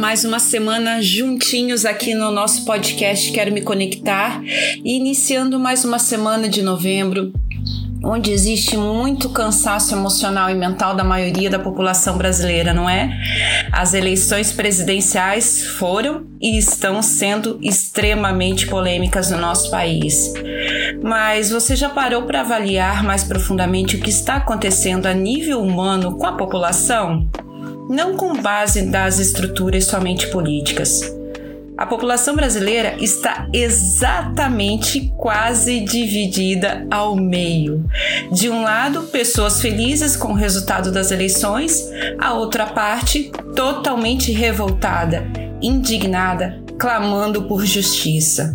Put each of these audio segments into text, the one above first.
mais uma semana juntinhos aqui no nosso podcast Quero Me Conectar e iniciando mais uma semana de novembro, onde existe muito cansaço emocional e mental da maioria da população brasileira, não é? As eleições presidenciais foram e estão sendo extremamente polêmicas no nosso país. Mas você já parou para avaliar mais profundamente o que está acontecendo a nível humano com a população? Não com base das estruturas somente políticas a população brasileira está exatamente quase dividida ao meio. De um lado, pessoas felizes com o resultado das eleições, a outra parte totalmente revoltada, indignada, clamando por justiça.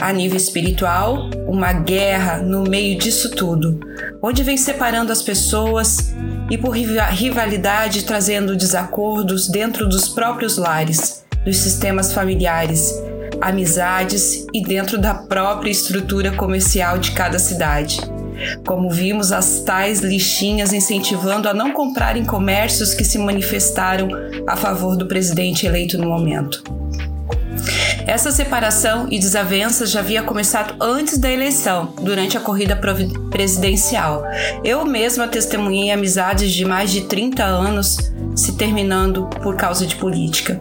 A nível espiritual, uma guerra no meio disso tudo, onde vem separando as pessoas e por rivalidade trazendo desacordos dentro dos próprios lares dos sistemas familiares, amizades e dentro da própria estrutura comercial de cada cidade. Como vimos as tais lixinhas incentivando a não comprar em comércios que se manifestaram a favor do presidente eleito no momento. Essa separação e desavenças já havia começado antes da eleição, durante a corrida presidencial. Eu mesma testemunhei amizades de mais de 30 anos se terminando por causa de política.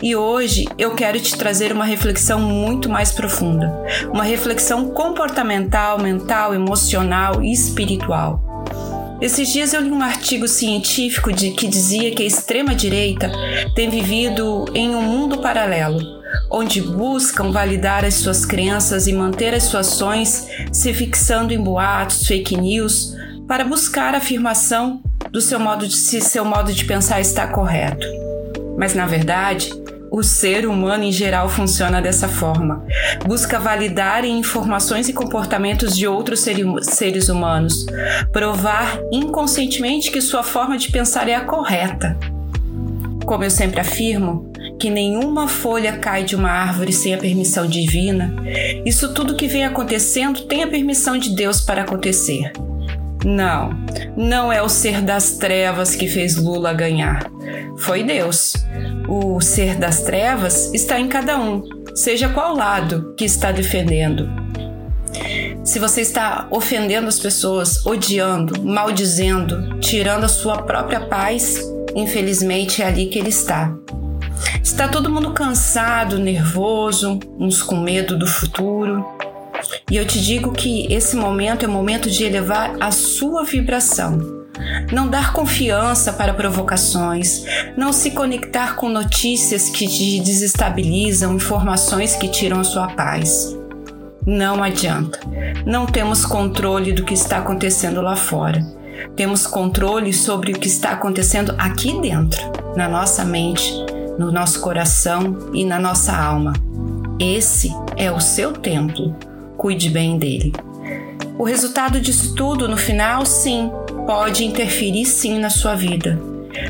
E hoje eu quero te trazer uma reflexão muito mais profunda, uma reflexão comportamental, mental, emocional e espiritual. Esses dias eu li um artigo científico de que dizia que a extrema direita tem vivido em um mundo paralelo, onde buscam validar as suas crenças e manter as suas ações se fixando em boatos, fake news, para buscar a afirmação do seu modo de se seu modo de pensar está correto. Mas na verdade, o ser humano em geral funciona dessa forma. Busca validar informações e comportamentos de outros seres humanos, provar inconscientemente que sua forma de pensar é a correta. Como eu sempre afirmo, que nenhuma folha cai de uma árvore sem a permissão divina, isso tudo que vem acontecendo tem a permissão de Deus para acontecer. Não, não é o ser das trevas que fez Lula ganhar. Foi Deus. O ser das trevas está em cada um, seja qual lado que está defendendo. Se você está ofendendo as pessoas, odiando, maldizendo, tirando a sua própria paz, infelizmente é ali que ele está. Está todo mundo cansado, nervoso, uns com medo do futuro, e eu te digo que esse momento é o momento de elevar a sua vibração. Não dar confiança para provocações, não se conectar com notícias que te desestabilizam, informações que tiram sua paz. Não adianta. Não temos controle do que está acontecendo lá fora. Temos controle sobre o que está acontecendo aqui dentro, na nossa mente, no nosso coração e na nossa alma. Esse é o seu templo cuide bem dele. O resultado disso tudo, no final, sim, pode interferir sim na sua vida,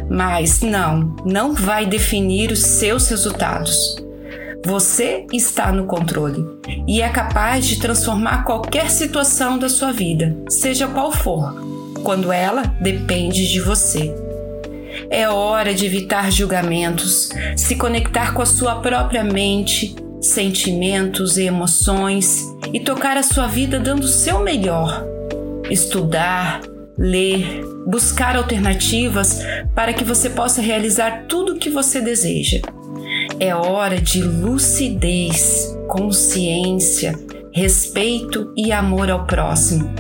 mas não, não vai definir os seus resultados. Você está no controle e é capaz de transformar qualquer situação da sua vida, seja qual for, quando ela depende de você. É hora de evitar julgamentos, se conectar com a sua própria mente, sentimentos e emoções e tocar a sua vida dando o seu melhor. Estudar, ler, buscar alternativas para que você possa realizar tudo o que você deseja. É hora de lucidez, consciência, respeito e amor ao próximo.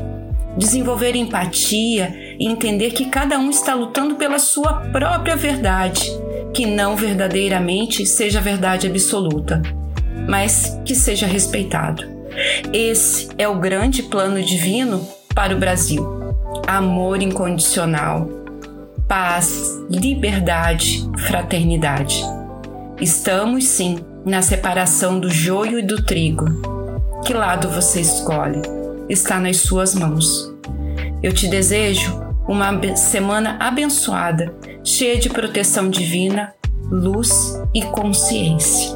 Desenvolver empatia e entender que cada um está lutando pela sua própria verdade, que não verdadeiramente seja verdade absoluta, mas que seja respeitado. Esse é o grande plano divino para o Brasil: amor incondicional, paz, liberdade, fraternidade. Estamos sim na separação do joio e do trigo. Que lado você escolhe? Está nas suas mãos. Eu te desejo uma semana abençoada, cheia de proteção divina, luz e consciência.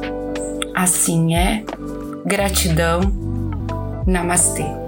Assim é. Gratidão Namastê.